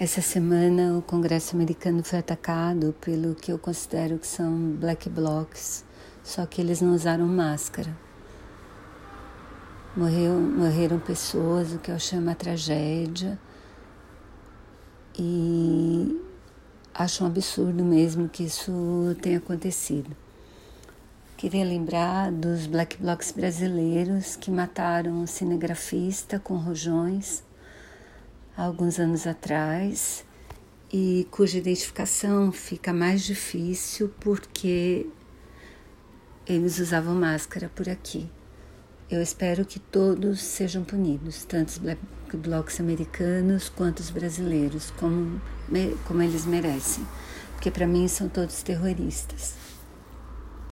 Essa semana o Congresso americano foi atacado pelo que eu considero que são black blocs, só que eles não usaram máscara. Morreu, morreram pessoas, o que eu chamo uma tragédia, e acho um absurdo mesmo que isso tenha acontecido. Queria lembrar dos black blocs brasileiros que mataram um cinegrafista com rojões há alguns anos atrás e cuja identificação fica mais difícil porque eles usavam máscara por aqui. Eu espero que todos sejam punidos, tanto os black blocs americanos quanto os brasileiros, como, como eles merecem, porque para mim são todos terroristas.